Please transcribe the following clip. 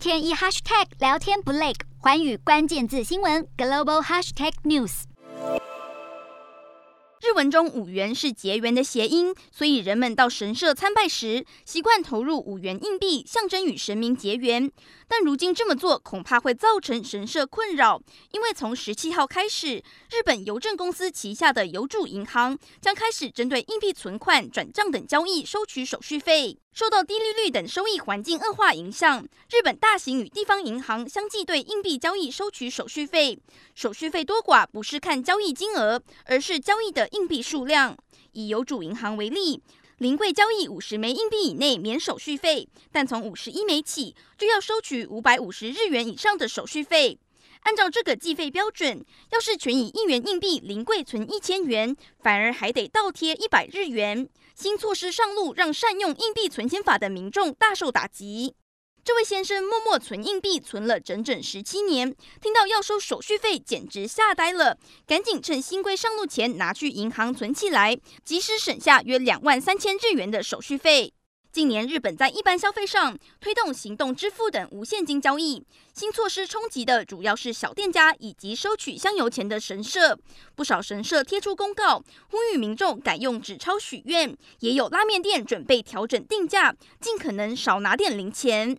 天一 hashtag 聊天不累，寰宇关键字新闻 global hashtag news。日文中五元是结缘的谐音，所以人们到神社参拜时，习惯投入五元硬币，象征与神明结缘。但如今这么做，恐怕会造成神社困扰，因为从十七号开始，日本邮政公司旗下的邮储银行将开始针对硬币存款、转账等交易收取手续费。受到低利率等收益环境恶化影响，日本大型与地方银行相继对硬币交易收取手续费。手续费多寡不是看交易金额，而是交易的硬币数量。以邮储银行为例，临柜交易五十枚硬币以内免手续费，但从五十一枚起就要收取五百五十日元以上的手续费。按照这个计费标准，要是全以一元硬币临柜存一千元，反而还得倒贴一百日元。新措施上路，让善用硬币存钱法的民众大受打击。这位先生默默存硬币，存了整整十七年，听到要收手续费，简直吓呆了，赶紧趁新规上路前拿去银行存起来，及时省下约两万三千日元的手续费。近年，日本在一般消费上推动行动支付等无现金交易。新措施冲击的主要是小店家以及收取香油钱的神社。不少神社贴出公告，呼吁民众改用纸钞许愿。也有拉面店准备调整定价，尽可能少拿点零钱。